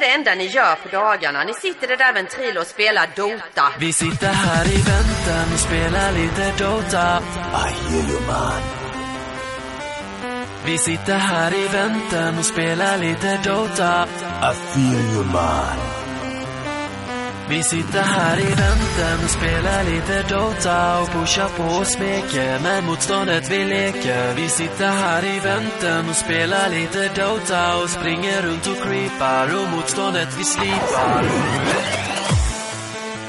är det enda ni gör på dagarna? Ni sitter det där ventrilo och spelar Dota. Vi sitter här i väntan och spelar lite Dota. I hear you man. Vi sitter här i väntan och spelar lite Dota. I feel you man. Vi sitter här i väntan spelar lite Dota och pushar på och smeker med motståndet vi leker. Vi sitter här i väntan och spelar lite Dota och springer runt och creepar och motståndet vi slipar.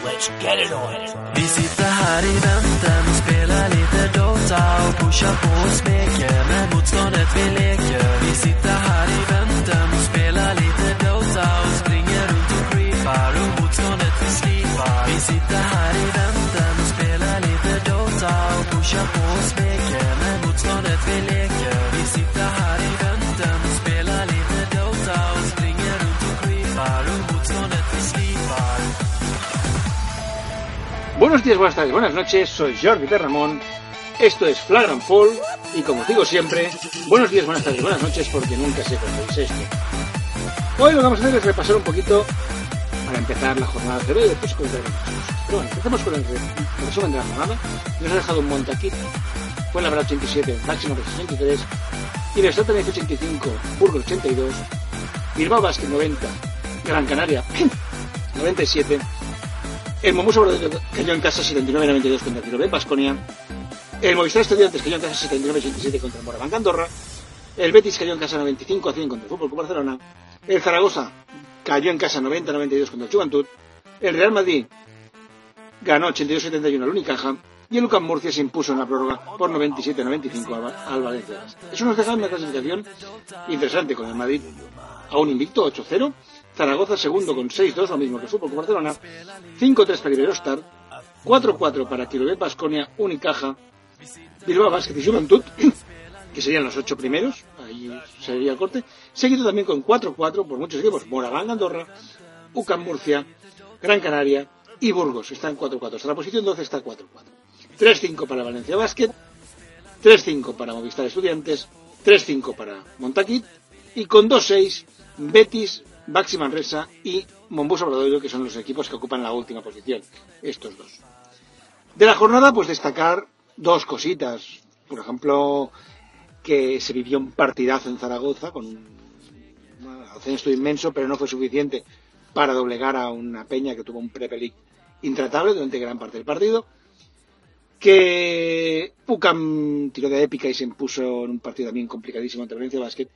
Let's get it on. Vi sitter här i väntan och spelar lite Dota och pushar på och smeker med motståndet vi leker. Vi sitter här i väntan och spelar Buenos días, buenas tardes, buenas noches, soy Jordi de Ramón, esto es Flagrant Fall y como digo siempre, buenos días, buenas tardes, buenas noches porque nunca sé cuándo es esto. Hoy lo que vamos a hacer es repasar un poquito para empezar la jornada de hoy y después con el Pero bueno, empezamos con el, re- el resumen de la jornada. Nos ha dejado un Montaquit, fue la 87, máximo de 63, y Verstappen también 85, Burgos 82, Bilbao Basket 90, Gran Canaria 97, el Momuso cayó en casa 79-92 contra Tirobé, Basconia. El Movistar Estudiantes cayó en casa 79-87 contra Moraván Andorra. El Betis cayó en casa 95-100 contra el Fútbol Club Barcelona. El Zaragoza cayó en casa 90-92 contra el Juventud. El Real Madrid ganó 82-71 al Unicaja. Y el Lucas Murcia se impuso en la prórroga por 97-95 al, Va- al Valencia. Eso nos deja una clasificación interesante con el Madrid a un invicto 8-0. Zaragoza segundo con 6-2, lo mismo que el Fútbol Barcelona. 5-3 para Iberostar, 4-4 para Tirobé Basconia, Unicaja, Bilbao Basket y Juventud, que serían los ocho primeros, ahí sería el corte, seguido también con 4-4 por muchos equipos, Moraván Andorra, UCAM Murcia, Gran Canaria y Burgos, están 4-4, hasta la posición 12 está 4-4. 3-5 para Valencia Basket, 3-5 para Movistar Estudiantes, 3-5 para Montaquit y con 2-6 Betis, Baxi Manresa y Mombus Obradoiro, que son los equipos que ocupan la última posición, estos dos. De la jornada, pues destacar dos cositas. Por ejemplo, que se vivió un partidazo en Zaragoza con un ascenso inmenso, pero no fue suficiente para doblegar a una peña que tuvo un prepelic intratable durante gran parte del partido. Que Pucam tiró de épica y se impuso en un partido también complicadísimo ante Valencia Basket.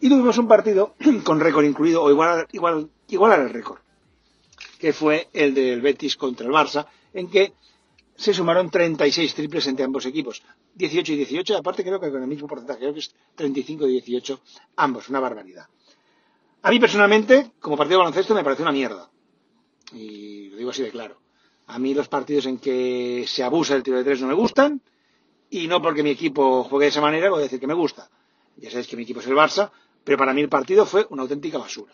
Y tuvimos un partido con récord incluido, o igual, igual, igual al récord, que fue el del Betis contra el Barça, en que se sumaron 36 triples entre ambos equipos. 18 y 18, aparte creo que con el mismo porcentaje, creo que es 35 y 18, ambos, una barbaridad. A mí personalmente, como partido de baloncesto, me parece una mierda. Y lo digo así de claro. A mí los partidos en que se abusa del tiro de tres no me gustan, y no porque mi equipo juegue de esa manera voy a decir que me gusta. Ya sabéis que mi equipo es el Barça, pero para mí el partido fue una auténtica basura.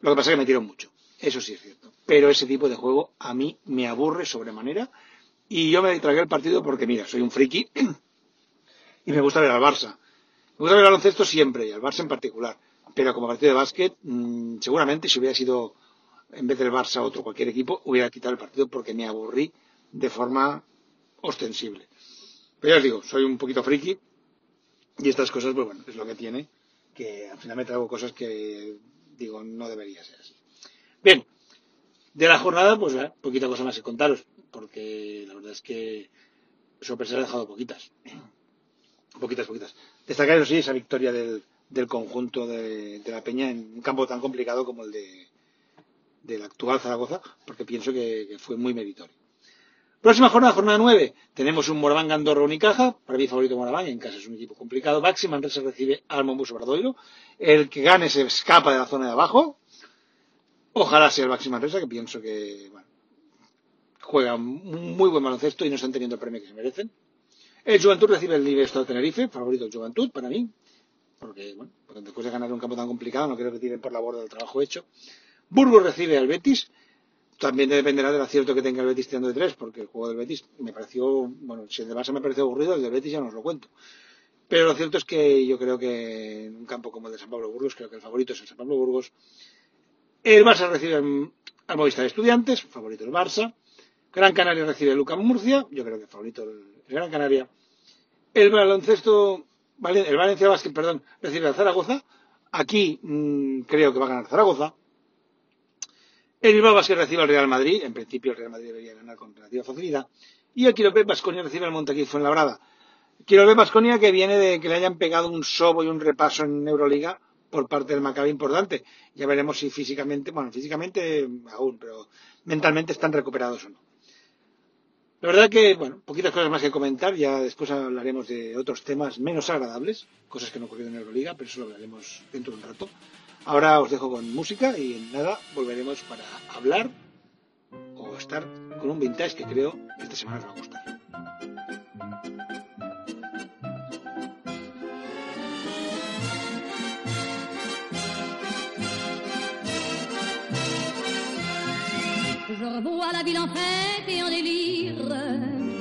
Lo que pasa es que me tiró mucho. Eso sí es cierto. Pero ese tipo de juego a mí me aburre sobremanera. Y yo me tragué el partido porque, mira, soy un friki y me gusta ver al Barça. Me gusta ver al baloncesto siempre y al Barça en particular. Pero como partido de básquet, mmm, seguramente si hubiera sido en vez del Barça otro cualquier equipo, hubiera quitado el partido porque me aburrí de forma ostensible. Pero ya os digo, soy un poquito friki y estas cosas, pues bueno, es lo que tiene, que al final me traigo cosas que digo, no debería ser así. Bien, de la jornada, pues eh, poquita cosa más que contaros, porque la verdad es que sorpresas he dejado poquitas. Poquitas, poquitas. Destacar, sí, esa victoria del, del conjunto de, la Peña en un campo tan complicado como el de del actual Zaragoza, porque pienso que, fue muy meritorio. Próxima jornada, jornada 9, tenemos un Moraván Andorra Unicaja, para mí favorito Moraván, en casa es un equipo complicado. Baxi Manresa recibe al Mombus Obradoiro, el que gane se escapa de la zona de abajo. Ojalá sea el Baxi Manresa, que pienso que juega un muy buen baloncesto y no están teniendo el premio que se merecen. El Juventud recibe el Libertad de Tenerife, favorito el Juventud para mí, porque bueno, porque después de ganar un campo tan complicado no creo que tiren por la borda del trabajo hecho. Burgos recibe al Betis, también dependerá del acierto que tenga el Betis tirando de tres, porque el juego del Betis me pareció, bueno, si el de Barça me pareció aburrido, el del Betis ya no os lo cuento. Pero lo cierto es que yo creo que en un campo como el de San Pablo Burgos, creo que el favorito es el San Pablo Burgos, El Barça recibe al Movistar Estudiantes, favorito el Barça. Gran Canaria recibe Lucas Murcia, yo creo que favorito el, Gran Canaria. El baloncesto, el Valencia Basket, perdón, recibe al Zaragoza. Aquí mm, creo que va a ganar Zaragoza. El Bilbao Basket recibe al Real Madrid. En principio el Real Madrid debería ganar con relativa facilidad. Y el Quirobet Basconia recibe al Montaquí Fuenlabrada. Quirobet Basconia que viene de que le hayan pegado un sobo y un repaso en Euroliga por parte del Maccabi importante. Ya veremos si físicamente, bueno, físicamente aún, pero mentalmente están recuperados o no. La verdad que, bueno, poquitas cosas más que comentar. Ya después hablaremos de otros temas menos agradables, cosas que no ocurrieron en Euroliga, pero eso lo hablaremos dentro de un rato. Ahora os dejo con música y en nada volveremos para hablar o estar con un vintage que creo esta semana os va a gustar. Je revois la ville en fête et en délire,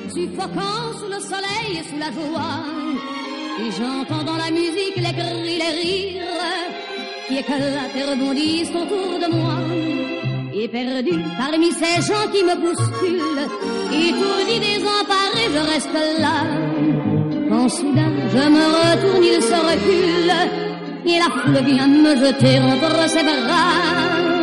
suffocant sous le soleil et sous la joie. Et j'entends dans la musique les cris, les rires, qui éclatent et rebondissent autour de moi. Et perdu parmi ces gens qui me bousculent, étourdi, désemparé, je reste là. Quand soudain je me retourne, il se recule, et la foule vient me jeter entre ses bras.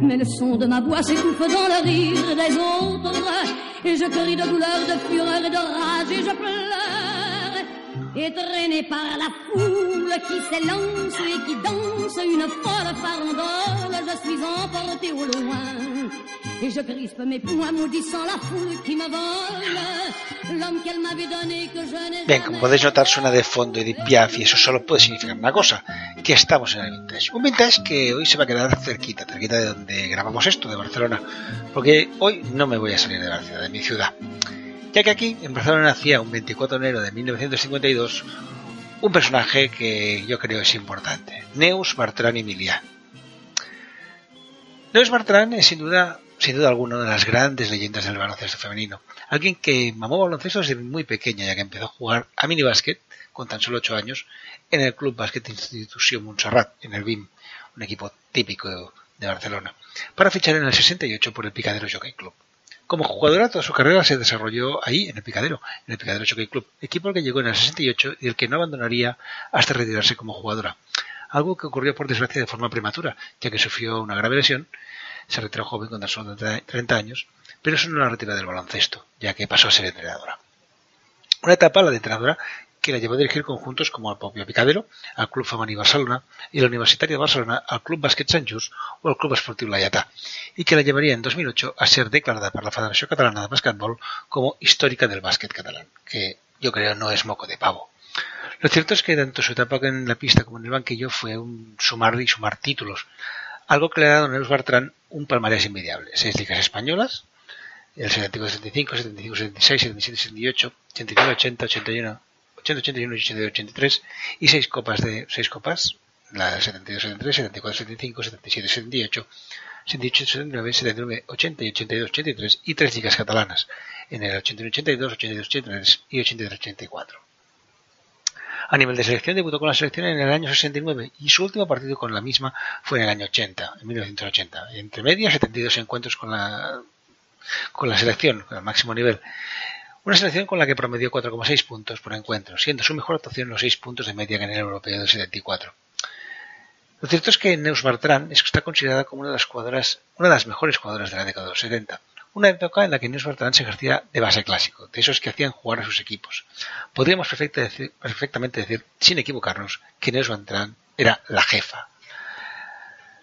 Mais le son de ma voix s'étouffe dans le rire des autres. Et je crie de douleur, de fureur et de rage et je pleure. Traîné par la foule qui s'élance et qui danse une folle farandole, je suis emporté au loin. Et je crispe mes poings maudissant la foule qui me vole. L'homme qu'elle m'avait donné que je n'ai Bien, como podéis notar, suena de fondo Edith Piaf y eso solo puede significar una cosa, que estamos en el vintage. Un vintage que hoy se va a quedar cerquita, cerquita de donde grabamos esto, de Barcelona, porque hoy no me voy a salir de la ciudad, de mi ciudad. Ya que aquí, en Barcelona, nacía un 24 de enero de 1952 un personaje que yo creo es importante, Neus Bartran Emilia. Neus Bartran es sin duda, sin duda alguna, una de las grandes leyendas del baloncesto femenino. Alguien que mamó baloncesto desde muy pequeña, ya que empezó a jugar a minibásquet con tan solo 8 años en el Club Básquet Institución Montserrat, en el BIM, un equipo típico de Barcelona, para fichar en el 68 por el Picadero Jockey Club. Como jugadora, toda su carrera se desarrolló ahí, en el Picadero, en el Picadero Jockey Club, equipo al que llegó en el 68 y el que no abandonaría hasta retirarse como jugadora. Algo que ocurrió por desgracia de forma prematura, ya que sufrió una grave lesión, se retiró joven con tan solo 30 años, pero eso no la retiró del baloncesto, ya que pasó a ser entrenadora. Una etapa, la de entrenadora, que la llevó a dirigir conjuntos como al propio Picadero, al Club Femení Barcelona y la Universitaria de Barcelona, al Club Bàsquet Sant Just o al Club Esportiu Laietà, y que la llevaría en 2008 a ser declarada por la Federación Catalana de Básquetbol como histórica del básquet catalán, que yo creo no es moco de pavo. Lo cierto es que tanto su etapa en la pista como en el banquillo fue un sumar y sumar títulos, algo que le ha dado a Neus Bartran un palmarés envidiable. Seis ligas españolas, el 74-75, 75-76, 77-78, 89-80, 81, 80-81 y 82-83, y seis copas de seis copas, la 72-73, 74-75, 77-78, 78-79, 79-80 y 82-83, y tres ligas catalanas, en el 81-82, 82-83 y 83-84. A nivel de selección debutó con la selección en el año 69 y su último partido con la misma fue en el año 80, en 1980. Entre medias 72 encuentros con la con la selección, con el máximo nivel. Una selección con la que promedió 4,6 puntos por encuentro, siendo su mejor actuación los 6 puntos de media en el europeo de 74. Lo cierto es que Neus Bartrán está considerada como una de las jugadoras, una de las mejores jugadoras de la década de los 70, una época en la que Neus Bartrán se ejercía de base clásico, de esos que hacían jugar a sus equipos. Podríamos perfectamente decir, sin equivocarnos, que Neus Bartrán era la jefa.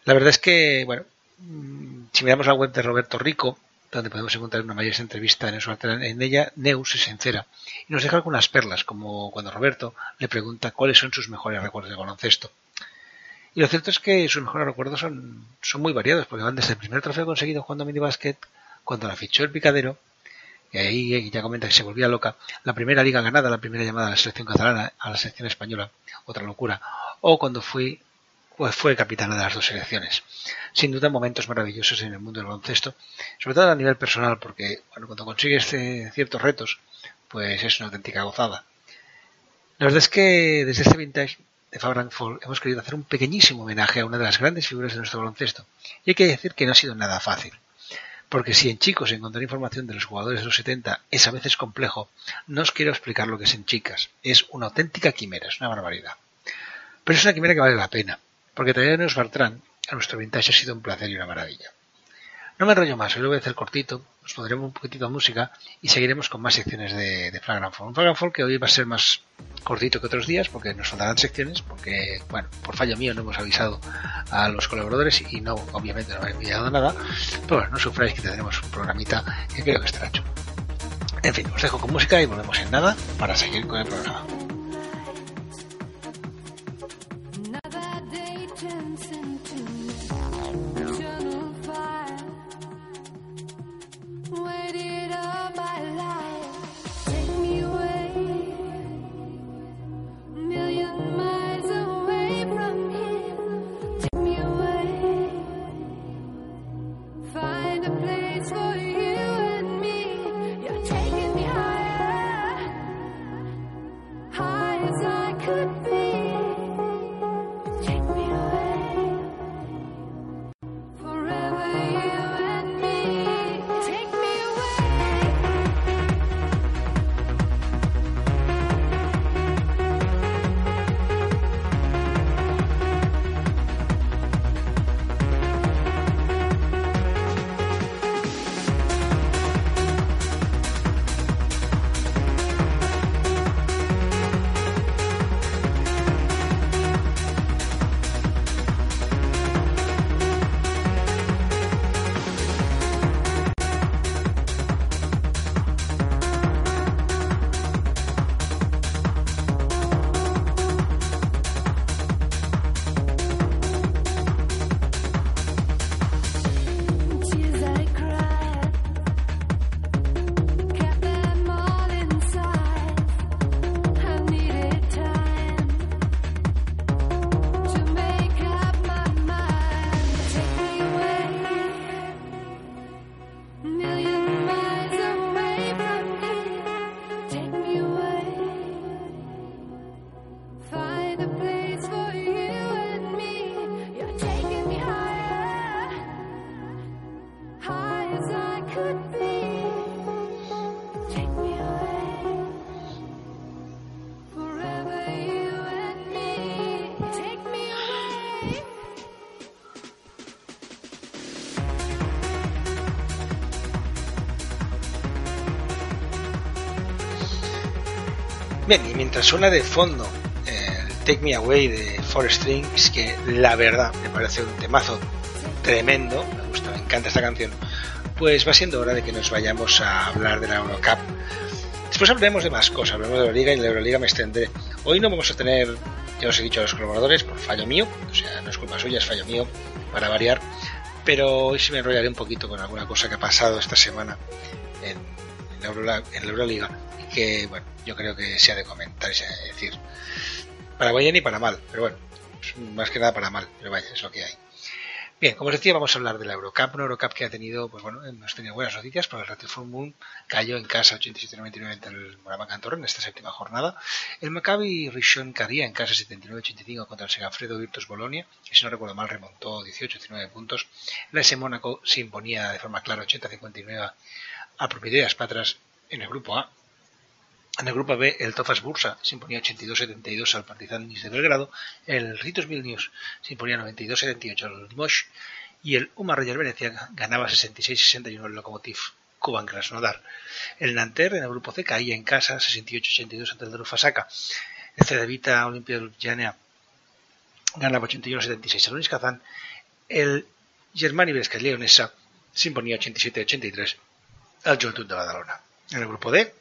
La verdad es que, bueno, mm, si miramos la web de Roberto Rico, donde podemos encontrar una mayor entrevista en, en ella, Neus es sincera y nos deja algunas perlas, como cuando Roberto le pregunta cuáles son sus mejores recuerdos de baloncesto. Y lo cierto es que sus mejores recuerdos son, son muy variados, porque van desde el primer trofeo conseguido jugando minibásquet, cuando la fichó el picadero, y ahí ya comenta que se volvía loca, la primera liga ganada, la primera llamada a la selección catalana, a la selección española, otra locura, o cuando fui fue capitana de las dos selecciones. Sin duda momentos maravillosos en el mundo del baloncesto, sobre todo a nivel personal, porque bueno, cuando consigues ciertos retos, pues es una auténtica gozada. La verdad es que desde este vintage de Fabrank Fall hemos querido hacer un pequeñísimo homenaje a una de las grandes figuras de nuestro baloncesto. Y hay que decir que no ha sido nada fácil. Porque si en chicos encontrar información de los jugadores de los 70 es a veces complejo, no os quiero explicar lo que es en chicas. Es una auténtica quimera, es una barbaridad. Pero es una quimera que vale la pena, porque traernos Bartrán a nuestro vintage ha sido un placer y una maravilla. No me enrollo más, hoy lo voy a hacer cortito, nos pondremos un poquitito de música y seguiremos con más secciones de, de Flagrant Fall. Un Flagrant Fall que hoy va a ser más cortito que otros días porque nos faltarán secciones, porque, bueno, por fallo mío no hemos avisado a los colaboradores y no, obviamente no han enviado nada, pero bueno, no sufráis que tendremos un programita que creo que estará hecho. En fin, os dejo con música y volvemos en nada para seguir con el programa. Bien, y mientras suena de fondo el Take Me Away de Four Strings, que la verdad me parece un temazo tremendo, me gusta, me encanta esta canción, pues va siendo hora de que nos vayamos a hablar de la Eurocup. Después hablaremos de más cosas, hablaremos de la Euroliga y la Euroliga me extendré. Hoy no vamos a tener, ya os he dicho a los colaboradores, por fallo mío, o sea, no es culpa suya, es fallo mío, para variar, pero hoy sí me enrollaré un poquito con alguna cosa que ha pasado esta semana en, en, la, Euroliga que, bueno, yo creo que se ha de comentar se ha de decir. Para bien y para mal, pero bueno, más que nada para mal, pero vaya, es lo que hay. Bien, como os decía, vamos a hablar de la Eurocup, una Eurocup que ha tenido, pues bueno, hemos tenido buenas noticias, porque el Ratifor Moon cayó en casa 87-99 ante el Moraván Cantorra en esta séptima jornada. El Maccabi Rishon caía en casa 79-85 contra el Segafredo Virtus Bolonia, que si no recuerdo mal remontó 18-19 puntos. La S Mónaco se imponía de forma clara 80-59 a Propiedades Patras en el grupo A. En el grupo B, el Tofas Bursa se imponía 82-72 al Partizan de Belgrado, el Ritus Vilnius se imponía 92-78 al Limoges y el Umar Roger Venecia ganaba 66-61 al Lokomotiv Kuban Krasnodar. El Nanterre en el grupo C caía en casa 68-82 ante el Drufasaka. El Cedevita Olimpia Ljubljana ganaba 81-76 al Unis Kazan. El Germani Vesca Leonesa se imponía 87-83 al Juventud de Badalona. En el grupo D,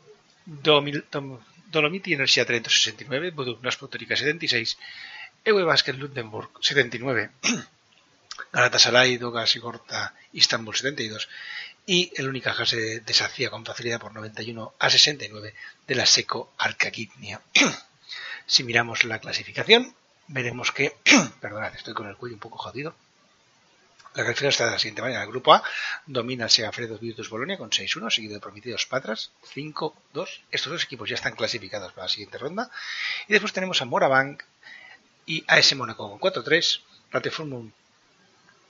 Dolomiti Energia Trento 69, Buduknas Putorica 76, Ewe Basket Lundenburg 79, Galatasaray, Doga Sigorta, Istanbul 72 y el Unicaja se deshacía con facilidad por 91 a 69 de la Seco Alcagitnia. si miramos la clasificación, veremos que, perdonad, estoy con el cuello un poco jodido, la clasificación está de la siguiente manera. El grupo A domina el Segafredo Virtus Bolonia con 6-1, seguido de Prometidos Patras 5-2. Estos dos equipos ya están clasificados para la siguiente ronda. Y después tenemos a Morabank y AS Mónaco con 4-3, Rateformum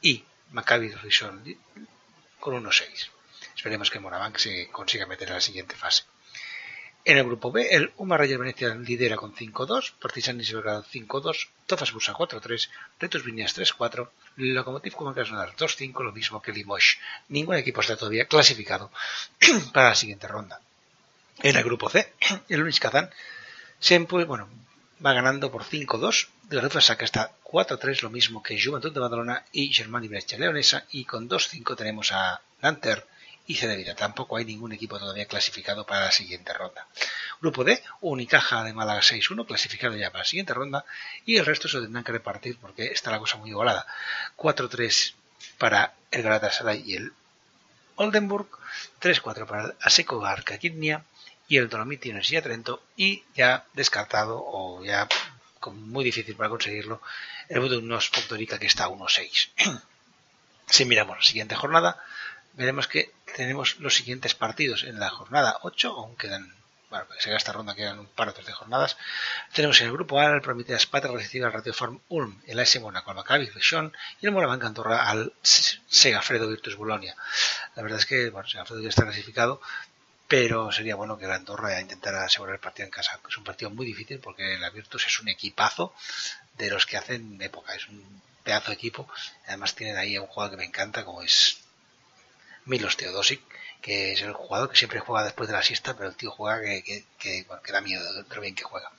y Maccabi Rishon con 1-6. Esperemos que Morabank se consiga meter a la siguiente fase. En el grupo B, el Umar Rayo Venecia lidera con 5-2, Partisanis Belgrado 5-2, Tofas Bursa 4-3, Retos Viñas 3-4, Lokomotiv Kuban Krasnodar 2-5, lo mismo que Limoges. Ningún equipo está todavía clasificado para la siguiente ronda. En el grupo C, el Unis Kazan siempre, bueno, va ganando por 5-2, de la saca está 4-3, lo mismo que Juventud de Badalona y Germani Brescia Leonesa, y con 2-5 tenemos a Nanter y Cedevita. Tampoco hay ningún equipo todavía clasificado para la siguiente ronda. Grupo D, Unicaja de Málaga 6-1, clasificado ya para la siguiente ronda, y el resto se tendrán que repartir porque está la cosa muy igualada. 4-3 para el Galatasaray y el Oldenburg, 3-4 para el Aseco Garcagitnia y el Dolomiti Energía Trento, y ya descartado o ya muy difícil para conseguirlo, el Budugnos Podgorica que está a 1-6. si miramos la siguiente jornada, veremos que tenemos los siguientes partidos en la jornada 8, aún quedan, bueno, para que se esta ronda quedan un par o tres de jornadas. Tenemos en el grupo A el Prometeas Patra recibe al Radio Farm Ulm, el AS Mónaco al Maccabi y el Moraván Cantorra al Segafredo Virtus Bolonia. La verdad es que, bueno, Segafredo ya está clasificado, pero sería bueno que la Andorra intentara asegurar el partido en casa. Es un partido muy difícil porque la Virtus es un equipazo de los que hacen época, es un pedazo de equipo. Además tienen ahí un jugador que me encanta como es Milos Teodosic, que es el jugador que siempre juega después de la siesta, pero el tío juega que, que, da miedo de bien que juega.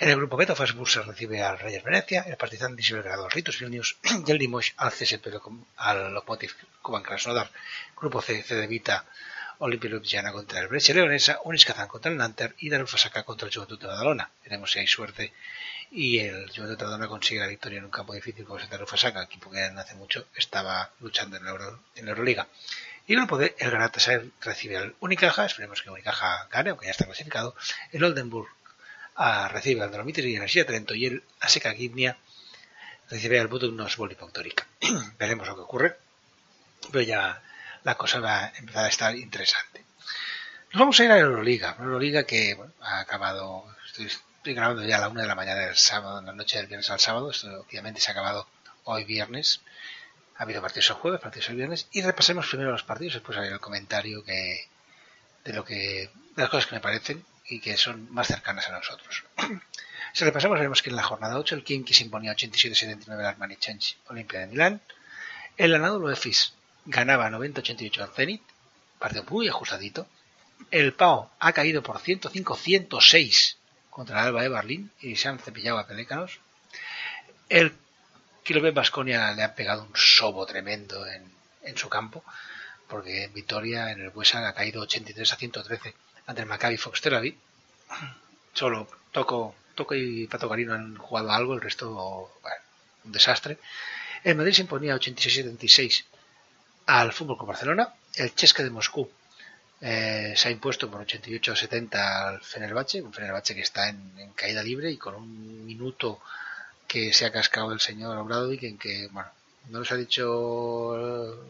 En el grupo Beto, Fasbursa recibe al Reyes Venecia, el Partizan de Belgrado al Ritus Vilnius y el Limoges al CSP al Lokomotiv Kuban Krasnodar. Grupo C, C de Vita, Olimpia Ljubljana contra el Brescia Leonesa, Unis Kazan contra el Nanter y Darufasaka contra el Juventud de Badalona. Veremos si hay suerte y el Juventud Badalona consigue la victoria en un campo difícil como es el Darufasaka, equipo que hace mucho estaba luchando en la, Euro, en la Euroliga. Y el grupo el Galatasaray recibe al Unicaja, esperemos que Unicaja gane, aunque ya está clasificado. El Oldenburg a, recibe al Dolomitis y Energía Trento y el Aseca Gimnia recibe al Budugnos Volipoctórica. Veremos lo que ocurre, pero ya la cosa va a empezar a estar interesante. Nos vamos a ir a la Euroliga, una Euroliga que ha acabado, estoy, grabando ya a la una de la mañana del sábado, en la noche del viernes al sábado, esto obviamente se ha acabado hoy viernes, ha habido partidos el jueves, partidos el viernes, y repasemos primero los partidos, después haré el comentario que, de lo que, de las cosas que me parecen y que son más cercanas a nosotros. si repasamos, veremos que en la jornada 8 el Kimki se imponía 87-79 al Armani Change Olimpia de Milán, el Anadolu Efes ganaba 90-88 al Zenit, partido muy ajustadito, el Pau ha caído por 105-106 contra el Alba de Berlín y se han cepillado a Pelécanos, el Kilobet Basconia le ha pegado un sobo tremendo en, en, su campo, porque en Vitoria, en el Buesa, ha caído 83 a 113 ante el Maccabi Fox Tel. Solo Toco, Toco y Pato Garino han jugado algo, el resto, un desastre. El Madrid se imponía 86-76 al Fútbol con Barcelona. El Chesca de Moscú eh, se ha impuesto por 88-70 al Fenerbahce, un Fenerbahce que está en, caída libre y con un minuto que se ha cascado el señor Obradovic en que, bueno, No nos ha dicho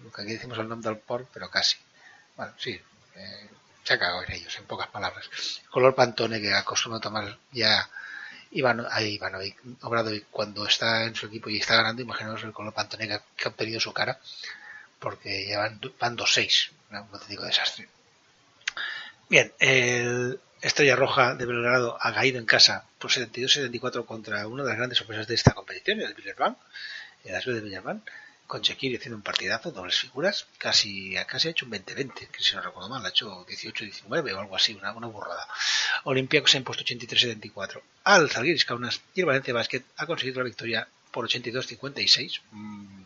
lo que aquí decimos el nombre del port, pero casi. Bueno, sí. eh, se ha cagado en ellos, en pocas palabras. Color Pantone que acostumbra a tomar ya Iván, ahí Ivanovic, Obradovic, cuando está en su equipo y está ganando, imaginaos el color Pantone que ha, que obtenido su cara, porque ya van, van 2-6, un auténtico desastre. Bien, el Estrella Roja de Belgrado ha caído en casa por 72-74 contra una de las grandes sorpresas de esta competición, el Villarban, el Asbel de Villarban, con Shekiri haciendo un partidazo, dobles figuras, casi, casi ha hecho un 20-20, que si no recuerdo mal, ha hecho 18-19 o algo así, una, una burrada. Olympiacos se ha impuesto 83-74 al Zalgiris Kaunas y el Valencia Basket ha conseguido la victoria por 82-56, mm,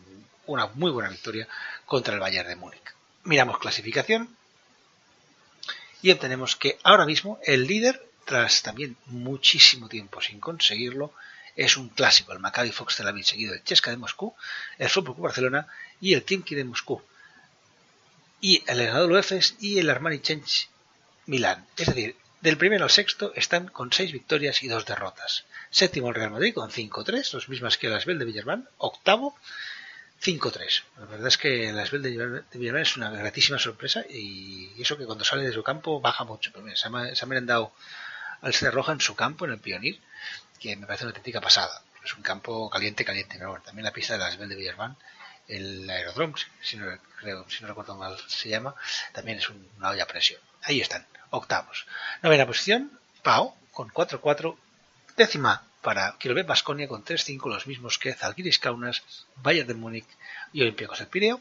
una muy buena victoria contra el Bayern de Múnich. Miramos clasificación y obtenemos que ahora mismo el líder, tras también muchísimo tiempo sin conseguirlo, es un clásico, el Maccabi Fox Tel Aviv, seguido del Chesca de Moscú, el Fútbol Club Barcelona y el Kimki de Moscú. Y el Efes y el Armani Change Milán. Es decir, del primero al sexto están con seis victorias y dos derrotas. Séptimo el Real Madrid con 5-3, los mismas que el Asbel de Villarban. Octavo, 5-3. La verdad es que el Asbel de Villarban es una gratísima sorpresa y eso que cuando sale de su campo baja mucho. Pero mira, se, ha, se ha merendado al Estrella Roja en su campo, en el Pionir, que me parece una auténtica pasada. Es un campo caliente, caliente. Pero bueno, también la pista de la Asbel de Villarban, el aeródromo, si no, creo, si no recuerdo mal se llama, también es un- una olla a presión. Ahí están, octavos. Novena posición, Pau, con 4-4. Décima para Kilobet Basconia con 3-5, los mismos que Zalgiris Kaunas, Bayern de Múnich y Olympiacos del Pireo.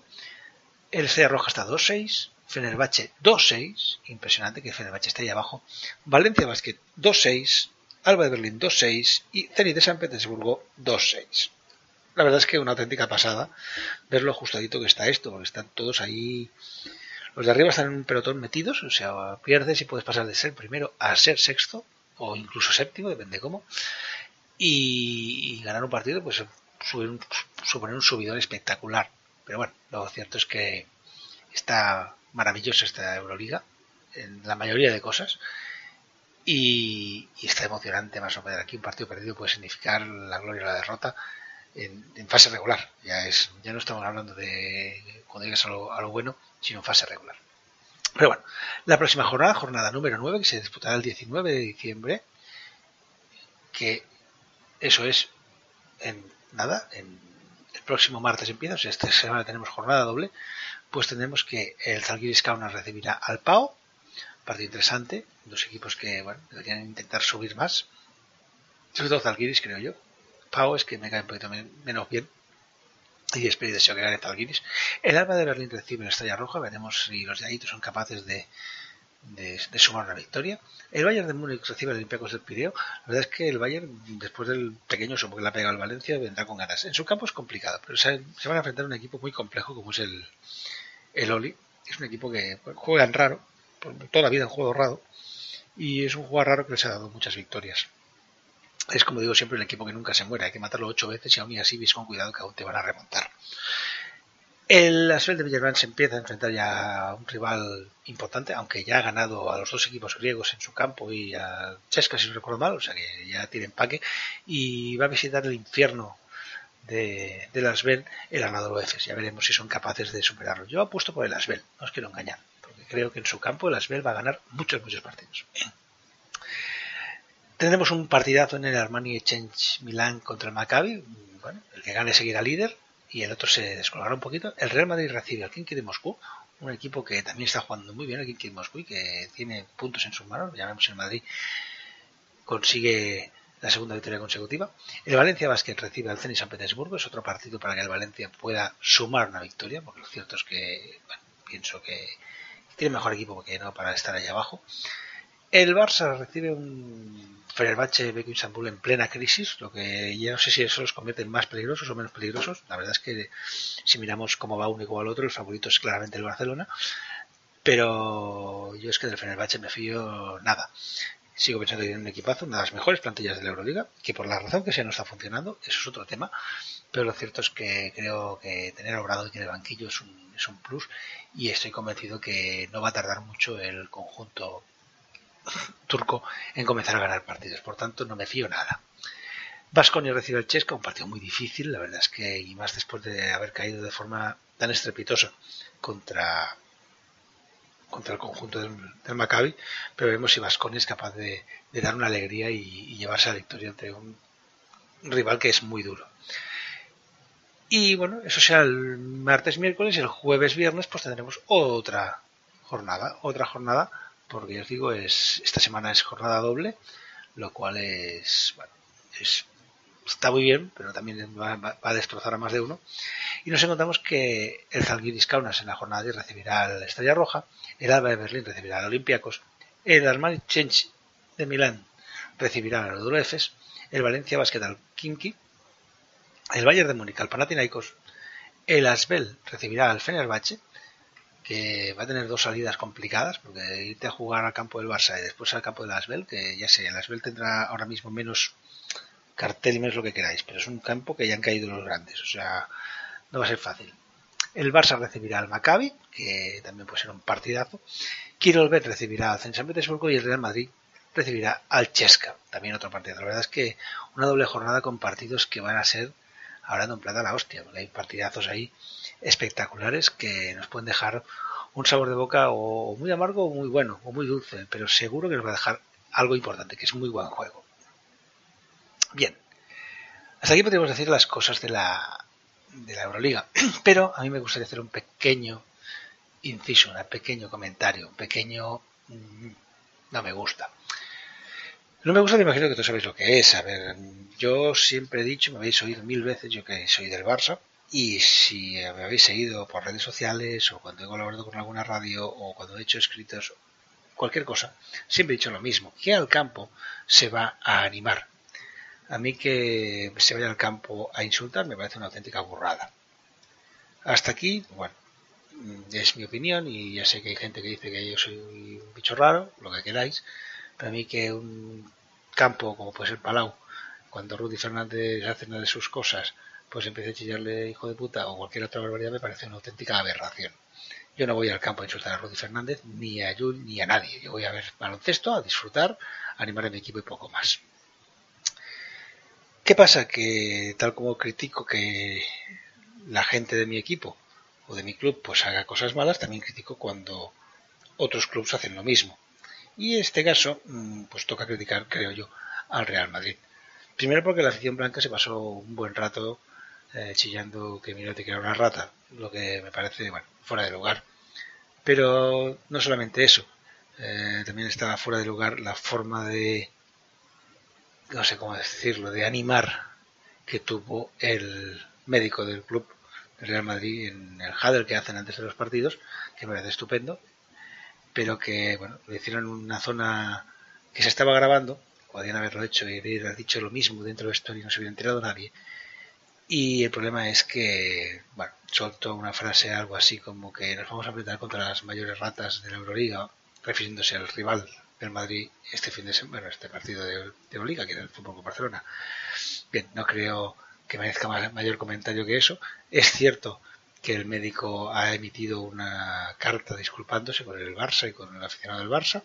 El Estrella Roja está 2-6, Fenerbahce 2-6, impresionante que Fenerbahce esté ahí abajo. Valencia Basket 2-6, Alba de Berlín 2-6 y Zenit de San Petersburgo 2-6. La verdad es que una auténtica pasada ver lo ajustadito que está esto, porque están todos ahí. Los de arriba están en un pelotón metidos, o sea, pierdes y puedes pasar de ser primero a ser sexto o incluso séptimo, depende cómo. Y, ganar un partido, pues subir un- suponer un subidón espectacular. Pero bueno, lo cierto es que está maravillosa esta Euroliga en la mayoría de cosas y, y está emocionante más o menos. Aquí un partido perdido puede significar la gloria o la derrota en, en fase regular. Ya es ya no estamos hablando de cuando llegas a lo, a lo bueno, sino en fase regular. Pero bueno, la próxima jornada, jornada número 9, que se disputará el 19 de diciembre, que eso es en nada, en el próximo martes empieza, esta semana tenemos jornada doble, pues tendremos que el Zalgiris Kaunas recibirá al Pau, partido interesante, dos equipos que bueno, deberían intentar subir más, sobre todo Zalgiris creo yo, Pau es que me cae un poquito men- menos bien, y espero y deseo que gane. El Alba de Berlín recibe la Estrella Roja, veremos si los de ahí son capaces de, de, de sumar una victoria. El Bayern de Múnich recibe al Olympiacos del Pireo. La verdad es que el Bayern, después del pequeño sumo que le ha pegado al Valencia, vendrá con ganas. En su campo es complicado, pero se, van a enfrentar a un equipo muy complejo como es el, el Oli. Es un equipo que bueno, juega en raro, toda la vida en juego raro, y es un juego raro que les ha dado muchas victorias. Es como digo siempre el equipo que nunca se muere, hay que matarlo ocho veces y aún y así ves con cuidado que aún te van a remontar. El Asbel de Villarban se empieza a enfrentar ya a un rival importante, aunque ya ha ganado a los dos equipos griegos en su campo y a Chesca, si no recuerdo mal, o sea que ya tiene empaque, y va a visitar el infierno de, del Asbel, el Anadolu Efes. Ya veremos si son capaces de superarlo. Yo apuesto por el Asbel, no os quiero engañar, porque creo que en su campo el Asbel va a ganar muchos, muchos partidos. Tendremos un partidazo en el Armani Exchange Milán contra el Maccabi. Bueno, el que gane seguirá líder y el otro se descolgará un poquito. El Real Madrid recibe al Kinky de Moscú, un equipo que también está jugando muy bien, el Kinky de Moscú, y que tiene puntos en sus manos. Ya vemos el Madrid consigue la segunda victoria consecutiva. El Valencia Basket recibe al Zenit San Petersburgo, es otro partido para que el Valencia pueda sumar una victoria, porque lo cierto es que bueno, pienso que tiene mejor equipo que no para estar allá abajo. El Barça recibe un Fenerbahce Beku Istanbul en plena crisis, lo que ya no sé si eso los convierte en más peligrosos o menos peligrosos. La verdad es que si miramos cómo va uno y cómo va el otro, el favorito es claramente el Barcelona. Pero yo es que del Fenerbahce me fío nada. Sigo pensando que tiene un equipazo, una de las mejores plantillas de la Euroliga, que por la razón que sea no está funcionando, eso es otro tema. Pero lo cierto es que creo que tener a Obrado en el banquillo es un, es un plus y estoy convencido que no va a tardar mucho el conjunto turco en comenzar a ganar partidos. Por tanto, no me fío nada. Vasconia recibe al Chesca, un partido muy difícil, la verdad es que, y más después de haber caído de forma tan estrepitosa contra, contra el conjunto del, del Maccabi, pero vemos si Vasconia es capaz de, de dar una alegría y, y llevarse a la victoria ante un rival que es muy duro. Y bueno, eso será el martes, miércoles, y el jueves, viernes, pues tendremos otra jornada, otra jornada, porque ya os digo, es, esta semana es jornada doble, lo cual es, está muy bien, pero también va, a destrozar a más de uno. Y nos encontramos que el Zalgiris Kaunas en la jornada 10 recibirá al Estrella Roja, el Alba de Berlín recibirá al Olympiacos, el Armani Chench de Milán recibirá al Oduro Efes, el Valencia Basket al Kimki, el Bayern de Múnich al Panathinaikos, el Asbel recibirá al Fenerbahce, que va a tener dos salidas complicadas, porque irte a jugar al campo del Barça y después al campo del Asbel, que ya sé, el Asbel tendrá ahora mismo menos cartel y menos lo que queráis, pero es un campo que ya han caído los grandes, o sea, no va a ser fácil. El Barça recibirá al Maccabi, que también puede ser un partidazo. Kirolbet recibirá al San Petersburgo y el Real Madrid recibirá al Chesca, también otro partido. La verdad es que una doble jornada con partidos que van a ser hablando en plata la hostia, porque hay partidazos ahí espectaculares que nos pueden dejar un sabor de boca o muy amargo o muy bueno o muy dulce, pero seguro que nos va a dejar algo importante, que es muy buen juego. Bien, hasta aquí podríamos decir las cosas de la, de la Euroliga, pero a mí me gustaría hacer un pequeño inciso, un pequeño comentario, un pequeño... mm, no me gusta. No me gusta, me imagino que todos sabéis lo que es. A ver, yo siempre he dicho, me habéis oído mil veces, yo que soy del Barça, y si me habéis seguido por redes sociales o cuando he colaborado con alguna radio o cuando he hecho escritos, cualquier cosa, siempre he dicho lo mismo, que al campo se va a animar. A mí que se vaya al campo a insultar me parece una auténtica burrada. Hasta aquí, bueno, es mi opinión y ya sé que hay gente que dice que yo soy un bicho raro, lo que queráis, para mí que un campo como puede ser Palau, cuando Rudy Fernández hace una de sus cosas, pues empiece a chillarle hijo de puta o cualquier otra barbaridad, me parece una auténtica aberración. Yo no voy al campo a insultar a Rudy Fernández, ni a Jul, ni a nadie. Yo voy a ver baloncesto, a disfrutar, a animar a mi equipo y poco más. ¿Qué pasa? Que tal como critico que la gente de mi equipo o de mi club pues haga cosas malas, también critico cuando otros clubes hacen lo mismo. Y en este caso, mm, pues toca criticar, creo yo, al Real Madrid. Primero porque la afición blanca se pasó un buen rato eh, chillando que Mirotic era una rata, lo que me parece, bueno, fuera de lugar. Pero no solamente eso, eh, también estaba fuera de lugar la forma de, no sé cómo decirlo, de animar que tuvo el médico del club del Real Madrid en el huddle que hacen antes de los partidos, que me parece estupendo, pero que, bueno, lo hicieron en una zona que se estaba grabando, podían haberlo hecho y haber dicho lo mismo dentro de esto y no se hubiera enterado nadie. Y el problema es que, bueno, soltó una frase algo así como que nos vamos a apretar contra las mayores ratas de la Euroliga, refiriéndose al rival del Madrid este fin de semana, bueno, este partido de, Euroliga, que era el Fútbol con Barcelona. Bien, no creo que merezca mayor comentario que eso. Es cierto que el médico ha emitido una carta disculpándose con el Barça y con el aficionado del Barça,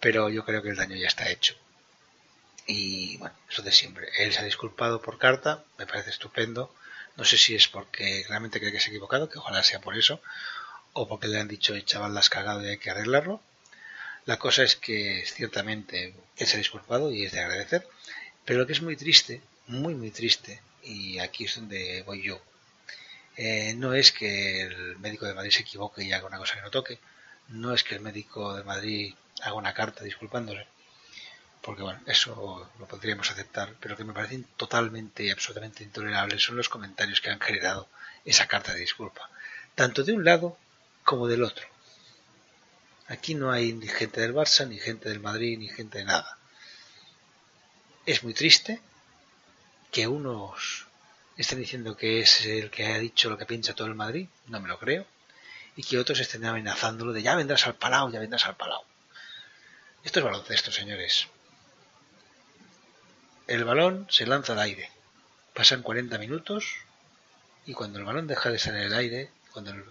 pero yo creo que el daño ya está hecho. Y bueno, eso de siempre. Él se ha disculpado por carta, me parece estupendo. No sé si es porque realmente cree que se ha equivocado, que ojalá sea por eso, o porque le han dicho, "Eh, chaval, la has cagado y hay que arreglarlo. La cosa es que ciertamente él se ha disculpado y es de agradecer, pero lo que es muy triste, muy muy triste, y aquí es donde voy yo, eh, no es que el médico de Madrid se equivoque y haga una cosa que no toque, no es que el médico de Madrid haga una carta disculpándose, porque bueno, eso lo podríamos aceptar, pero que me parecen totalmente y absolutamente intolerables son los comentarios que han generado esa carta de disculpa, tanto de un lado como del otro. Aquí no hay ni gente del Barça, ni gente del Madrid, ni gente de nada. Es muy triste que unos estén diciendo que es el que ha dicho lo que piensa todo el Madrid, no me lo creo, y que otros estén amenazándolo de ya vendrás al Palau, ya vendrás al Palau. Esto es baloncesto, señores. El balón se lanza al aire. Pasan 40 minutos y cuando el balón deja de estar en el aire, cuando el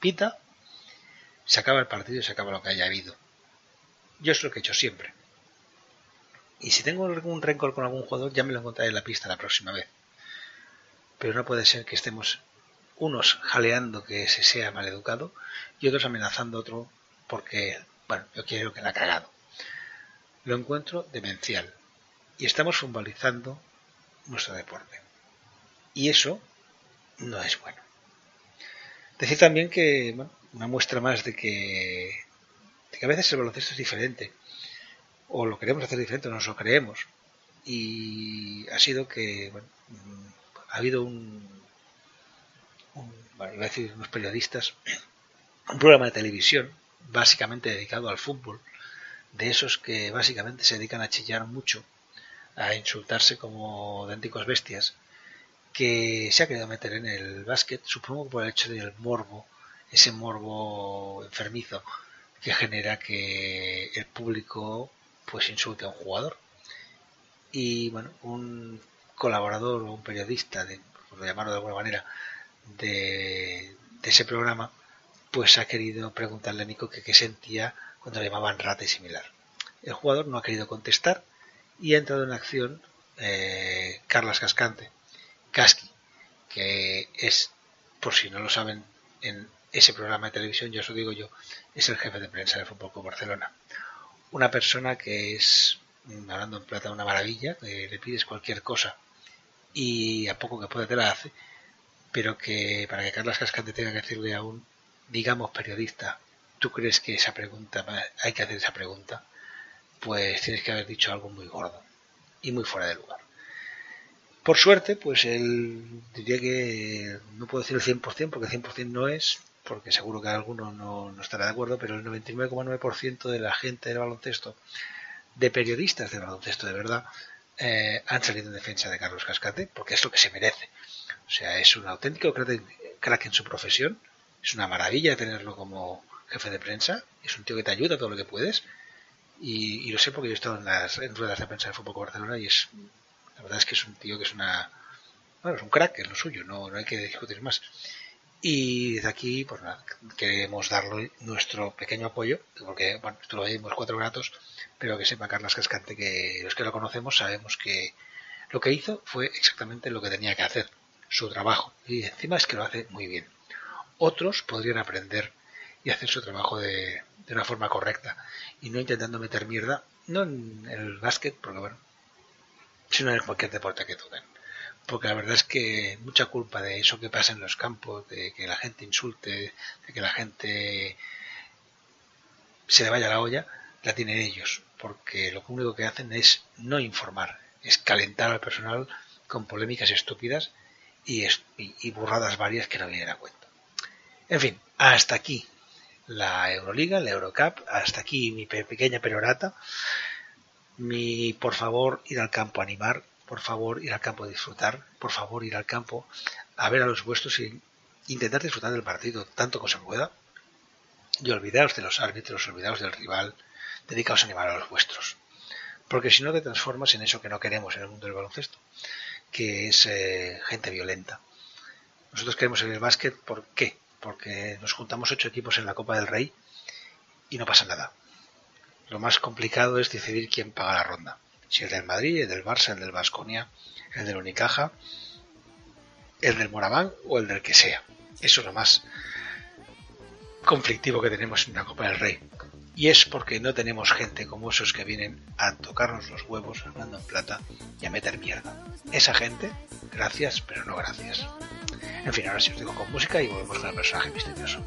pita, se acaba el partido y se acaba lo que haya habido. Yo es lo que he hecho siempre. Y si tengo algún rencor con algún jugador, ya me lo encontraré en la pista la próxima vez. Pero no puede ser que estemos unos jaleando que se sea maleducado y otros amenazando a otro porque, bueno, yo quiero que la ha cagado. Lo encuentro demencial. Y estamos futbolizando nuestro deporte. Y eso no es bueno. Decir también que, bueno, una muestra más de que, que a veces el baloncesto es diferente. O lo queremos hacer diferente o no nos lo creemos. Y ha sido que, bueno, mm, ha habido un, un bueno, iba a decir unos periodistas, un programa de televisión básicamente dedicado al fútbol, de esos que básicamente se dedican a chillar mucho, a insultarse como auténticos bestias, que se ha querido meter en el básquet, supongo por el hecho del morbo, ese morbo enfermizo que genera que el público pues insulte a un jugador. Y bueno, un colaborador o un periodista, de, por llamarlo de alguna manera, de, ese programa, pues ha querido preguntarle a Nico que qué sentía cuando le llamaban rata y similar. El jugador no ha querido contestar y ha entrado en acción eh, Carlas Cascante, Casqui, que es, por si no lo saben, en ese programa de televisión, yo os lo digo yo, es el jefe de prensa del Fútbol Club Barcelona. Una persona que es, hablando en plata, una maravilla, que le pides cualquier cosa y a poco que puede te la hace, pero que para que Carlas Cascante tenga que decirle a un, digamos, periodista, ¿tú crees que esa pregunta, hay que hacer esa pregunta? Pues tienes que haber dicho algo muy gordo y muy fuera de lugar. Por suerte, pues él diría que no puedo decir el 100% porque el 100% no es, porque seguro que alguno no, no estará de acuerdo, pero el 99,9% de la gente del baloncesto, de periodistas del baloncesto de verdad, eh, han salido en defensa de Carlos Cascate porque es lo que se merece. O sea, es un auténtico crack en su profesión, es una maravilla tenerlo como jefe de prensa, es un tío que te ayuda todo lo que puedes. Y, y lo sé porque yo he estado en las ruedas de prensa de Fútbol Barcelona y es la verdad es que es un tío que es una bueno, es un crack en lo suyo, no, no hay que discutir más. Y desde aquí, pues nada, queremos darle nuestro pequeño apoyo, porque, bueno, esto lo vimos cuatro gatos, pero que sepa Carlos Cascante que los que lo conocemos sabemos que lo que hizo fue exactamente lo que tenía que hacer, su trabajo. Y encima es que lo hace muy bien. Otros podrían aprender y hacer su trabajo de, de una forma correcta y no intentando meter mierda, no en el básquet, porque bueno, sino en cualquier deporte que toquen. Porque la verdad es que mucha culpa de eso que pasa en los campos, de que la gente insulte, de que la gente se le vaya la olla, la tienen ellos. Porque lo único que hacen es no informar, es calentar al personal con polémicas estúpidas y, burradas varias que no vienen a cuento. En fin, hasta aquí la Euroliga, la Eurocup, hasta aquí mi pequeña perorata. Mi, por favor, ir al campo a animar, por favor, ir al campo a disfrutar, por favor, ir al campo a ver a los vuestros y intentar disfrutar del partido tanto como se pueda. Y olvidaros de los árbitros, olvidaros del rival, dedicaos a animar a los vuestros. Porque si no te transformas en eso que no queremos en el mundo del baloncesto, que es eh, gente violenta. Nosotros queremos en el básquet, ¿por qué? Porque nos juntamos ocho equipos en la Copa del Rey y no pasa nada. Lo más complicado es decidir quién paga la ronda. Si el del Madrid, el del Barça, el del Vasconia, el del Unicaja, el del Moraván o el del que sea. Eso es lo más conflictivo que tenemos en la Copa del Rey. Y es porque no tenemos gente como esos que vienen a tocarnos los huevos hablando en plata y a meter mierda. Esa gente, gracias, pero no gracias. En fin, ahora sí os digo con música y volvemos con el personaje misterioso.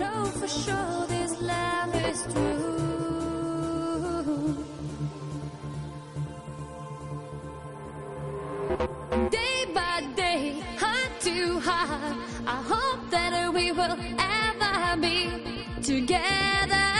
For sure this love is true. Day by day, heart to heart, I hope that we will ever be together.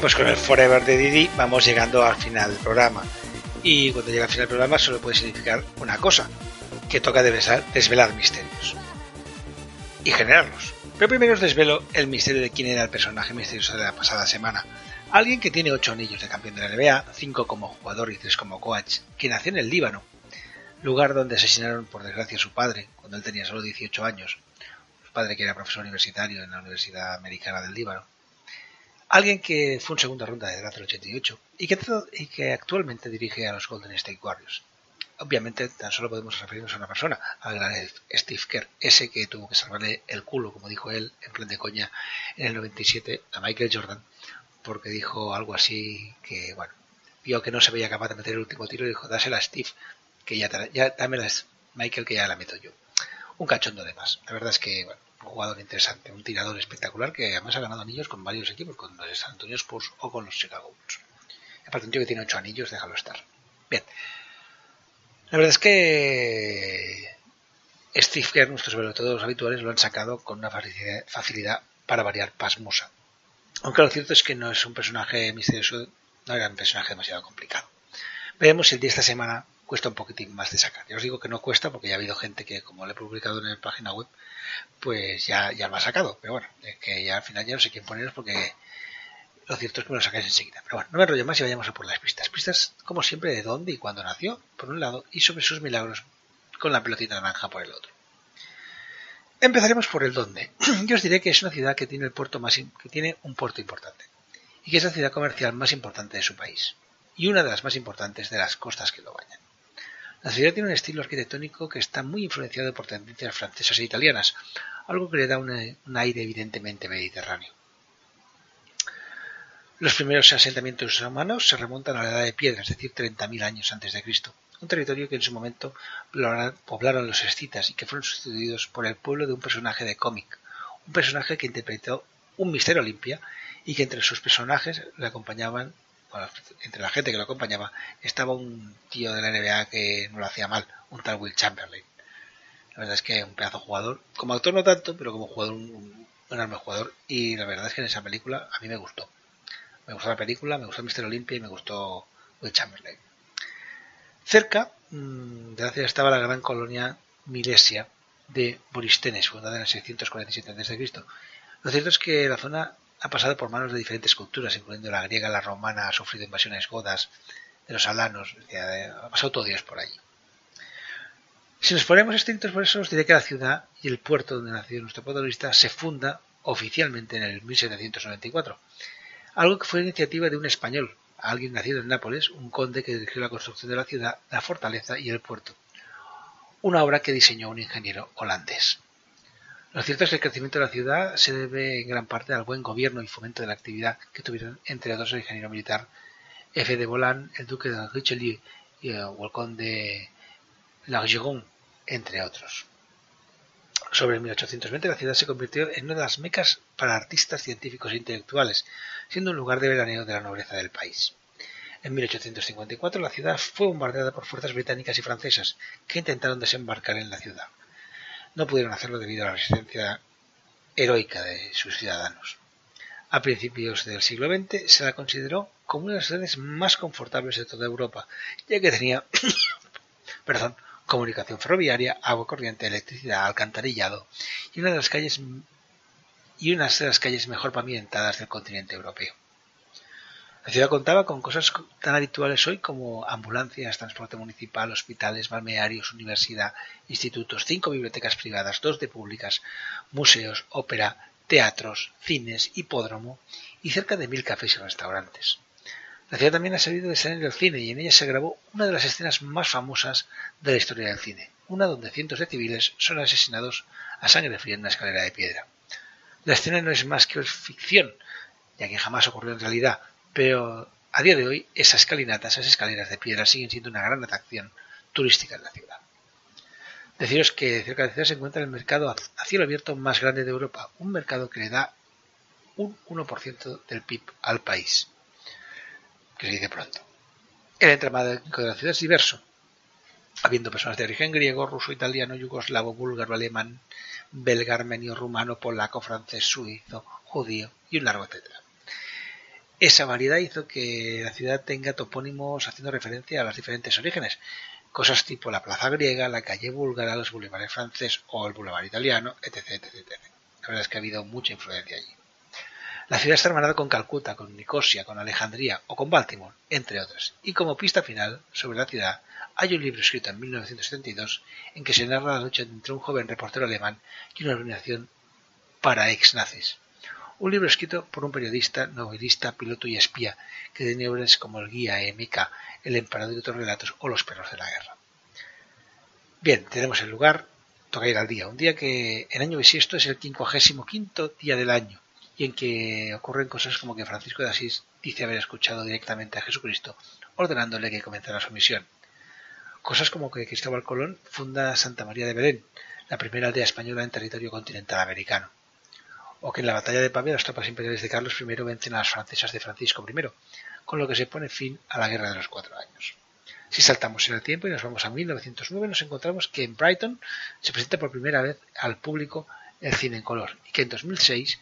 Pues con el Forever de Didi vamos llegando al final del programa. Y cuando llega al final del programa solo puede significar una cosa, que toca desvelar, desvelar misterios. Y generarlos. Pero primero os desvelo el misterio de quién era el personaje misterioso de la pasada semana. Alguien que tiene 8 anillos de campeón de la NBA, 5 como jugador y 3 como coach, que nació en el Líbano, lugar donde asesinaron por desgracia a su padre cuando él tenía solo 18 años. Su padre que era profesor universitario en la Universidad Americana del Líbano. Alguien que fue en segunda ronda de draft del 88 y que, y que actualmente dirige a los Golden State Warriors. Obviamente tan solo podemos referirnos a una persona, al gran Steve Kerr, ese que tuvo que salvarle el culo, como dijo él, en plan de coña, en el 97 a Michael Jordan, porque dijo algo así que, bueno, vio que no se veía capaz de meter el último tiro y dijo, dásela a Steve, que ya, ya dámela Michael, que ya la meto yo. Un cachondo de más. La verdad es que, bueno, jugador interesante, un tirador espectacular que además ha ganado anillos con varios equipos, con los San Antonio Spurs o con los Chicago Bulls. Aparte, un tío que tiene ocho anillos, déjalo estar. Bien. La verdad es que Steve Kerr, nuestros todos habituales, lo han sacado con una facilidad, para variar pasmosa. Aunque lo cierto es que no es un personaje misterioso, no era un personaje demasiado complicado. Veremos el día de esta semana cuesta un poquitín más de sacar. Ya os digo que no cuesta porque ya ha habido gente que, como lo he publicado en la página web, pues ya, ya lo ha sacado. Pero bueno, es que ya al final ya no sé quién poneros porque lo cierto es que me lo sacáis enseguida. Pero bueno, no me enrollo más y vayamos a por las pistas. Pistas, como siempre, de dónde y cuándo nació, por un lado, y sobre sus milagros con la pelotita naranja por el otro. Empezaremos por el dónde. Yo os diré que es una ciudad que tiene el puerto más que tiene un puerto importante y que es la ciudad comercial más importante de su país y una de las más importantes de las costas que lo bañan. La ciudad tiene un estilo arquitectónico que está muy influenciado por tendencias francesas e italianas, algo que le da un, aire evidentemente mediterráneo. Los primeros asentamientos humanos se remontan a la edad de piedra, es decir, 30.000 años antes de Cristo, un territorio que en su momento poblaron los escitas y que fueron sustituidos por el pueblo de un personaje de cómic, un personaje que interpretó un misterio limpia y que entre sus personajes le acompañaban, entre la gente que lo acompañaba, estaba un tío de la NBA que no lo hacía mal, un tal Will Chamberlain. La verdad es que un pedazo jugador, como actor no tanto, pero como jugador un, enorme jugador y la verdad es que en esa película a mí me gustó. Me gustó la película, me gustó el Misterio Limpia y me gustó Will Chamberlain. Cerca mmm, de la estaba la gran colonia Milesia de Boristenes, fundada en el 647 a.C. Lo cierto es que la zona ha pasado por manos de diferentes culturas, incluyendo la griega, la romana, ha sufrido invasiones godas, de los alanos, ha pasado todo Dios por allí. Si nos ponemos estrictos por eso, os diré que la ciudad y el puerto donde nació nuestro protagonista se funda oficialmente en el 1794 algo que fue iniciativa de un español, alguien nacido en Nápoles, un conde que dirigió la construcción de la ciudad, la fortaleza y el puerto, una obra que diseñó un ingeniero holandés. Lo cierto es que el crecimiento de la ciudad se debe en gran parte al buen gobierno y fomento de la actividad que tuvieron entre otros el ingeniero militar F. de Bolan, el duque de Richelieu y el conde de Largeron, entre otros. Sobre 1820 la ciudad se convirtió en una de las mecas para artistas, científicos e intelectuales, siendo un lugar de veraneo de la nobleza del país. En 1854 la ciudad fue bombardeada por fuerzas británicas y francesas que intentaron desembarcar en la ciudad. No pudieron hacerlo debido a la resistencia heroica de sus ciudadanos. A principios del siglo XX se la consideró como una de las ciudades más confortables de toda Europa, ya que tenía perdón, comunicación ferroviaria, agua corriente, electricidad, alcantarillado y una de las calles y unas de las calles mejor pavimentadas del continente europeo. La ciudad contaba con cosas tan habituales hoy como ambulancias, transporte municipal, hospitales, balnearios, universidad, institutos, cinco bibliotecas privadas, dos de públicas, museos, ópera, teatros, cines, hipódromo y cerca de mil cafés y restaurantes. La ciudad también ha salido de escenario del cine y en ella se grabó una de las escenas más famosas de la historia del cine, una donde cientos de civiles son asesinados a sangre fría en una escalera de piedra. La escena no es más que ficción, ya que jamás ocurrió en realidad, pero a día de hoy esas escalinatas, esas escaleras de piedra siguen siendo una gran atracción turística en la ciudad. Deciros que cerca de la ciudad se encuentra el mercado a cielo abierto más grande de Europa, un mercado que le da un 1% del PIB al país que se dice pronto. El entramado de la ciudad es diverso, habiendo personas de origen griego, ruso, italiano, yugoslavo, búlgaro, alemán, belga, armenio, rumano, polaco, francés, suizo, judío y un largo etcétera. Esa variedad hizo que la ciudad tenga topónimos haciendo referencia a los diferentes orígenes, cosas tipo la plaza griega, la calle búlgara, los bulevares francés o el bulevar italiano, etc, etc, etc. La verdad es que ha habido mucha influencia allí. La ciudad está hermanada con Calcuta, con Nicosia, con Alejandría o con Baltimore, entre otras. Y como pista final sobre la ciudad, hay un libro escrito en 1972 en que se narra la lucha entre un joven reportero alemán y una organización para ex-nazis. Un libro escrito por un periodista, novelista, piloto y espía que tenía obras como el guía MK, el emperador y otros relatos o los perros de la guerra. Bien, tenemos el lugar, toca ir al día. Un día que en año bisiesto es el 55 día del año y en que ocurren cosas como que Francisco de Asís dice haber escuchado directamente a Jesucristo ordenándole que comenzara su misión. Cosas como que Cristóbal Colón funda Santa María de Belén, la primera aldea española en territorio continental americano. O que en la batalla de Pavia las tropas imperiales de Carlos I vencen a las francesas de Francisco I, con lo que se pone fin a la Guerra de los Cuatro Años. Si saltamos en el tiempo y nos vamos a 1909, nos encontramos que en Brighton se presenta por primera vez al público el cine en color y que en 2006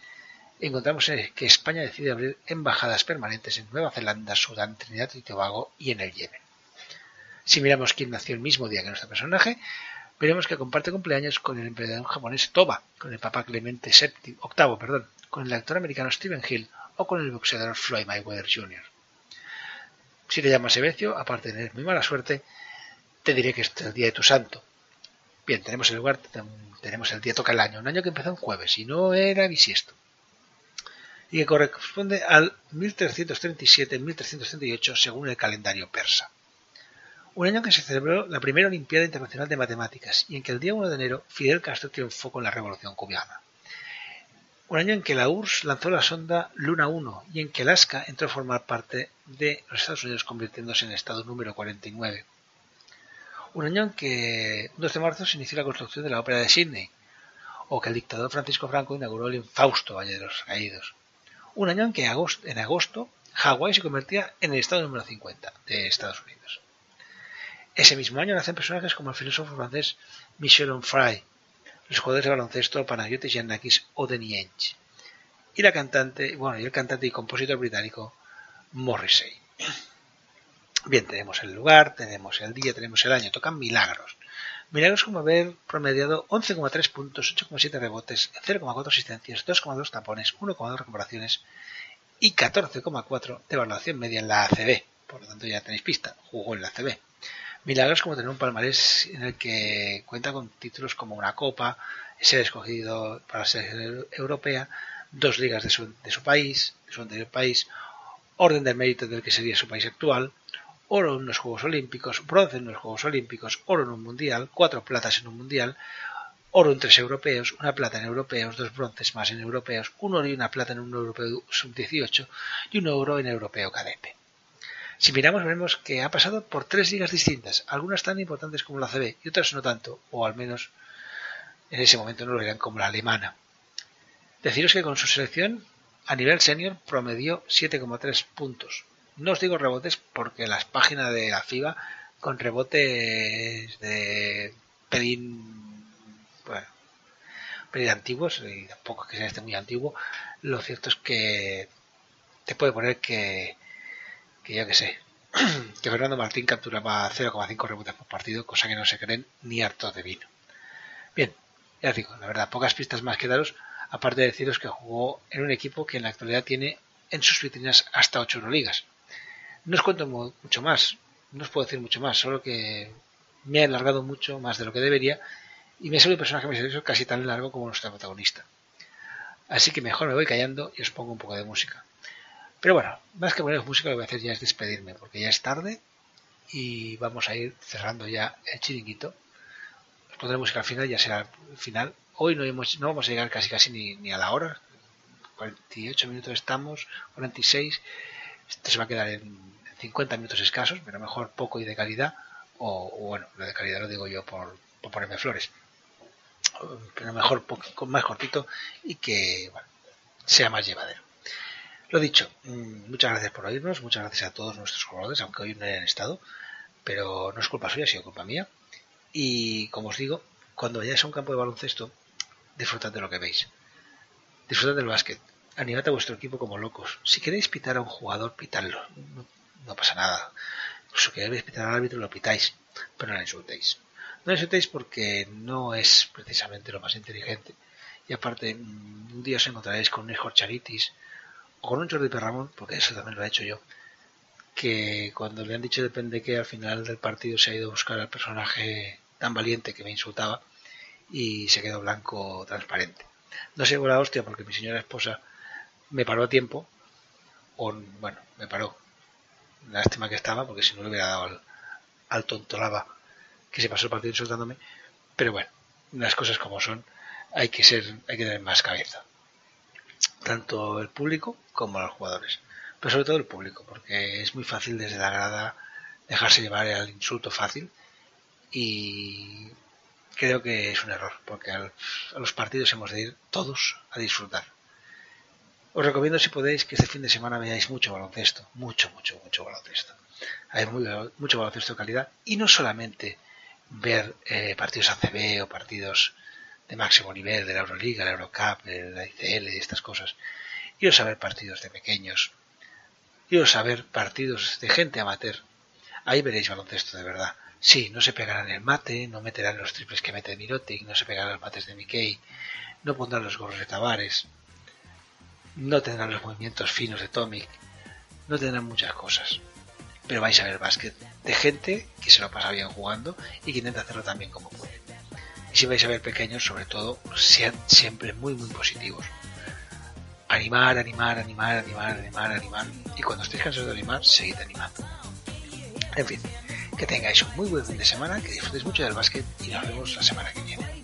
encontramos que España decide abrir embajadas permanentes en Nueva Zelanda, Sudán, Trinidad y Tobago y en el Yemen. Si miramos quién nació el mismo día que nuestro personaje, veremos que comparte cumpleaños con el emperador japonés Toba, con el Papa Clemente VII, octavo, perdón, con el actor americano Stephen Hill o con el boxeador Floyd Mayweather Jr. Si te llamas Ebecio, aparte de tener muy mala suerte, te diré que este es el día de tu santo. Bien, tenemos el lugar, tenemos el día toca el año, un año que empezó en jueves y no era bisiesto y que corresponde al 1337-1338 según el calendario persa. Un año en que se celebró la primera Olimpiada Internacional de Matemáticas y en que el día 1 de enero Fidel Castro triunfó con la Revolución Cubana. Un año en que la URSS lanzó la sonda Luna 1 y en que Alaska entró a formar parte de los Estados Unidos convirtiéndose en el estado número 49. Un año en que, un 2 de marzo, se inició la construcción de la Ópera de Sydney, o que el dictador Francisco Franco inauguró el infausto Valle de los Caídos un año en que en agosto Hawái se convertía en el estado número 50 de Estados Unidos. Ese mismo año nacen personajes como el filósofo francés Michel Onfray, los jugadores de baloncesto Panagiotis Giannakis o Denny Ainge, y la cantante, bueno, y el cantante y compositor británico Morrissey. Bien, tenemos el lugar, tenemos el día, tenemos el año, tocan milagros. Milagros como haber promediado 11,3 puntos, 8,7 rebotes, 0,4 asistencias, 2,2 tapones, 1,2 recuperaciones y 14,4 de evaluación media en la ACB. Por lo tanto ya tenéis pista, jugó en la ACB. Milagros como tener un palmarés en el que cuenta con títulos como una copa, ser escogido para la selección europea, dos ligas de su, de su país, de su anterior país, orden del mérito del que sería su país actual, oro en los Juegos Olímpicos, bronce en los Juegos Olímpicos, oro en un mundial, cuatro platas en un mundial, oro en tres europeos, una plata en europeos, dos bronces más en europeos, un oro y una plata en un europeo sub-18 y un oro en europeo cadete. Si miramos veremos que ha pasado por tres ligas distintas, algunas tan importantes como la CB y otras no tanto, o al menos en ese momento no lo eran como la alemana. Deciros que con su selección a nivel senior promedió 7,3 puntos, no os digo rebotes porque las páginas de la FIBA con rebotes de pedín, bueno, pedín antiguos, y tampoco que sea este muy antiguo, lo cierto es que te puede poner que, que yo que sé, que Fernando Martín capturaba 0,5 rebotes por partido, cosa que no se creen ni hartos de vino. Bien, ya os digo, la verdad, pocas pistas más que daros, aparte de deciros que jugó en un equipo que en la actualidad tiene en sus vitrinas hasta 8 Euroligas. No os cuento mucho más, no os puedo decir mucho más, solo que me ha alargado mucho más de lo que debería y me salido un personaje misterioso casi tan largo como nuestro protagonista. Así que mejor me voy callando y os pongo un poco de música. Pero bueno, más que poner música lo que voy a hacer ya es despedirme, porque ya es tarde y vamos a ir cerrando ya el chiringuito. Os pondré música al final, ya será el final. Hoy no, hemos, vamos a llegar casi casi ni, ni a la hora. 48 minutos estamos, 46. Esto se va a quedar en 50 minutos escasos, pero mejor poco y de calidad, o, bueno, lo de calidad lo digo yo por, ponerme flores, pero mejor poco, más cortito y que sea más llevadero. Lo dicho, mm, muchas gracias por oírnos, muchas gracias a todos nuestros jugadores, aunque hoy no hayan estado, pero no es culpa suya, ha sido culpa mía. Y como os digo, cuando vayáis a un campo de baloncesto, disfrutad de lo que veis. Disfrutad del básquet. animad a vuestro equipo como locos. Si queréis pitar a un jugador, pitadlo. No, pasa nada. Si queréis pitar al árbitro, lo pitáis, pero no le insultéis. No le insultéis porque no es precisamente lo más inteligente. Y aparte, mm, un día os encontraréis con un hijo Charitis o con un Jordi Perramón, porque eso también lo he hecho yo, que cuando le han dicho depende que al final del partido se ha ido a buscar al personaje tan valiente que me insultaba y se quedó blanco transparente. No sé la hostia porque mi señora esposa me paró a tiempo, o bueno, me paró. Lástima que estaba porque si no le hubiera dado al, al tonto lava que se pasó el partido insultándome. Pero bueno, las cosas como son, hay que ser, hay que tener más cabeza. Tanto el público como los jugadores. Pero sobre todo el público, porque es muy fácil desde la grada dejarse llevar al insulto fácil y creo que es un error, porque a los partidos hemos de ir todos a disfrutar. Os recomiendo si podéis que este fin de semana veáis mucho baloncesto, mucho, mucho, mucho baloncesto. Hay mucho baloncesto de calidad y no solamente ver eh, partidos ACB o partidos de máximo nivel de la Euroliga, la Eurocup, de la ICL y estas cosas. Iros a ver partidos de pequeños, iros a ver partidos de gente amateur. Ahí veréis baloncesto de verdad. Sí, no se pegarán el mate, no meterán los triples que mete Mirotic, no se pegarán los mates de Mickey, no pondrán los gorros de Tavares, no tendrán los movimientos finos de Tomic, no tendrán muchas cosas. Pero vais a ver básquet de gente que se lo pasa bien jugando y que intenta hacerlo también como puede. Y si vais a ver pequeños, sobre todo, sean siempre muy, muy positivos. Animar, animar, animar, animar, animar, animar. Y cuando estéis cansados de animar, seguid animando. En fin, que tengáis un muy buen fin de semana, que disfrutéis mucho del básquet y nos vemos la semana que viene.